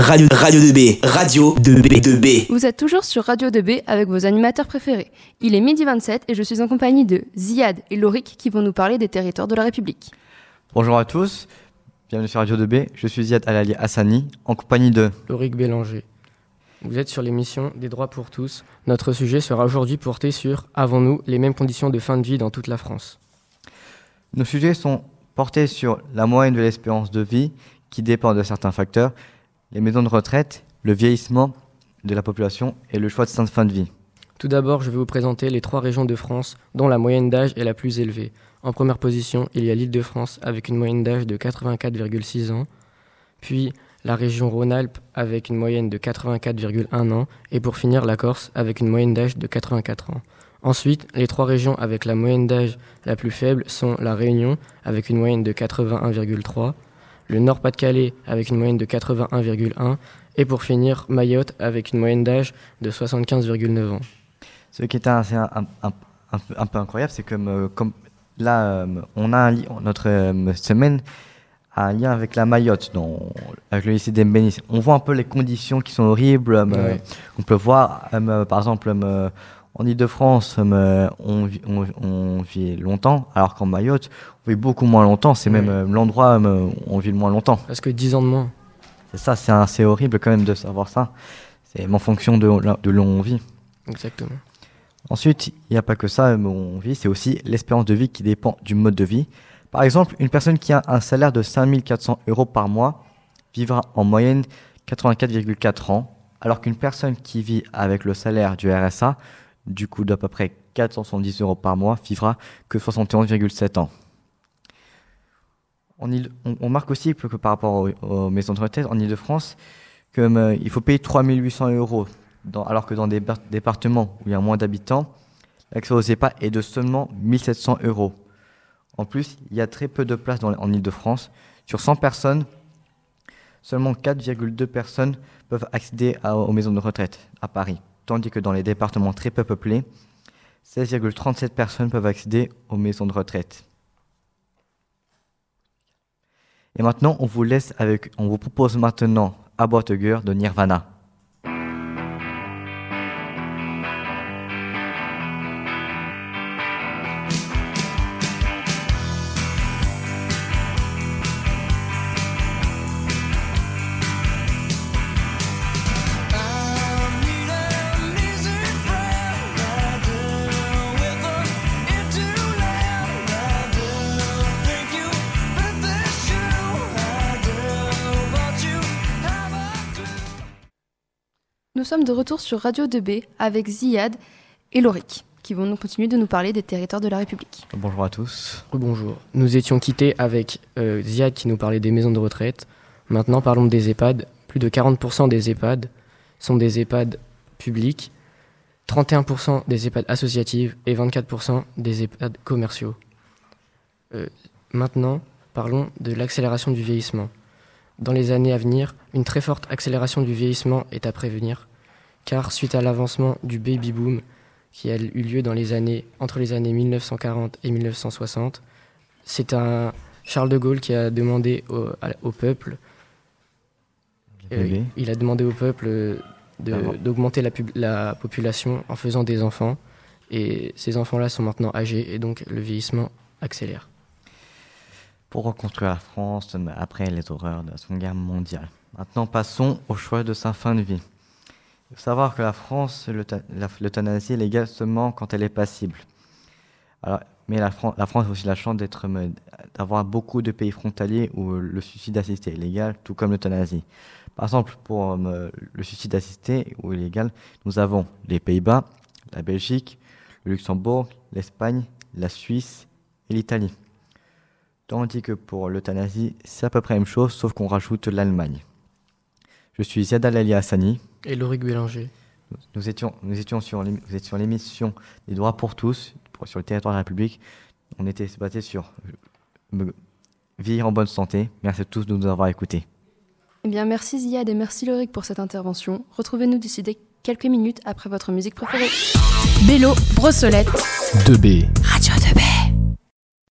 Radio, Radio 2B, Radio 2B, 2B. Vous êtes toujours sur Radio 2B avec vos animateurs préférés. Il est midi 27 et je suis en compagnie de Ziad et Lorik qui vont nous parler des territoires de la République. Bonjour à tous, bienvenue sur Radio 2B. Je suis Ziad Alali Hassani en compagnie de Lorik Bélanger. Vous êtes sur l'émission Des droits pour tous. Notre sujet sera aujourd'hui porté sur Avons-nous les mêmes conditions de fin de vie dans toute la France? Nos sujets sont portés sur la moyenne de l'espérance de vie qui dépend de certains facteurs, les maisons de retraite, le vieillissement de la population et le choix de fin de vie. Tout d'abord, je vais vous présenter les trois régions de France dont la moyenne d'âge est la plus élevée. En première position, il y a l'île de France avec une moyenne d'âge de 84,6 ans, puis la région Rhône-Alpes avec une moyenne de 84,1 ans, et pour finir la Corse avec une moyenne d'âge de 84 ans. Ensuite, les trois régions avec la moyenne d'âge la plus faible sont la Réunion avec une moyenne de 81,3, le Nord-Pas-de-Calais avec une moyenne de 81,1 et pour finir Mayotte avec une moyenne d'âge de 75,9 ans. Ce qui est un, un, peu incroyable, c'est que euh, comme là, euh, on a notre euh, semaine a un lien avec la Mayotte, avec le lycée d'Embénis. On voit un peu les conditions qui sont horribles. On peut voir, par exemple, en Ile-de-France, on, on, vit longtemps, alors qu'en Mayotte, on vit beaucoup moins longtemps. C'est même l'endroit où on vit le moins longtemps. Parce que 10 ans de moins. C'est ça, c'est assez horrible quand même de savoir ça. C'est en fonction de, de où on vit. Exactement. Ensuite, il n'y a pas que ça où on vit, c'est aussi l'espérance de vie qui dépend du mode de vie. Par exemple, une personne qui a un salaire de 5400 euros par mois vivra en moyenne 84,4 ans, alors qu'une personne qui vit avec le salaire du RSA, du coup d'à peu près 470 euros par mois, vivra que 71,7 ans. On, marque aussi que par rapport aux, maisons de retraite en Ile-de-France, euh, faut payer 3800 euros, alors que dans des départements où il y a moins d'habitants, l'accès aux EHPAD est de seulement 1700 euros. En plus, il y a très peu de places en Ile-de-France. Sur 100 personnes, seulement 4,2 personnes peuvent accéder aux maisons de retraite à Paris, tandis que dans les départements très peu peuplés, 16,37 personnes peuvent accéder aux maisons de retraite. Et maintenant, on vous laisse avec, on vous propose maintenant About a Girl de Nirvana. Nous sommes de retour sur Radio 2B avec Ziad et Lorik qui vont nous continuer de nous parler des territoires de la République. Bonjour à tous. Bonjour. Nous étions quittés avec euh, Ziad qui nous parlait des maisons de retraite. Maintenant parlons des EHPAD. Plus de 40% des EHPAD sont des EHPAD publics, 31% des EHPAD associatives et 24% des EHPAD commerciaux. Euh, maintenant, parlons de l'accélération du vieillissement. Dans les années à venir, une très forte accélération du vieillissement est à prévenir car suite à l'avancement du baby boom qui a eu lieu dans les années, entre les années 1940 et 1960, c'est un Charles de Gaulle qui a demandé au, peuple, euh, il a demandé au peuple d'augmenter la, la population en faisant des enfants, et ces enfants-là sont maintenant âgés, et donc le vieillissement accélère. Pour reconstruire la France après les horreurs de la Seconde Guerre mondiale. Maintenant, passons au choix de sa fin de vie. Savoir que la France, l'euthanasie est légale seulement quand elle est passible. Mais la, France a aussi la chance d'avoir beaucoup de pays frontaliers où le suicide assisté est légal, tout comme l'euthanasie. Par exemple, pour euh, le suicide assisté ou illégal, nous avons les Pays-Bas, la Belgique, le Luxembourg, l'Espagne, la Suisse et l'Italie. Tandis que pour l'euthanasie, c'est à peu près la même chose, sauf qu'on rajoute l'Allemagne. Je suis Ziad Alali Hassani. Et Lauric Bélanger. Nous étions, nous étions sur, vous êtes sur l'émission des droits pour tous, sur le territoire de la République. On était basé sur euh, vieillir en bonne santé. Merci à tous de nous avoir écoutés. Eh bien, merci Ziad et merci Lauric pour cette intervention. Retrouvez-nous d'ici quelques minutes après votre musique préférée. Bélo, Brossolette. 2B.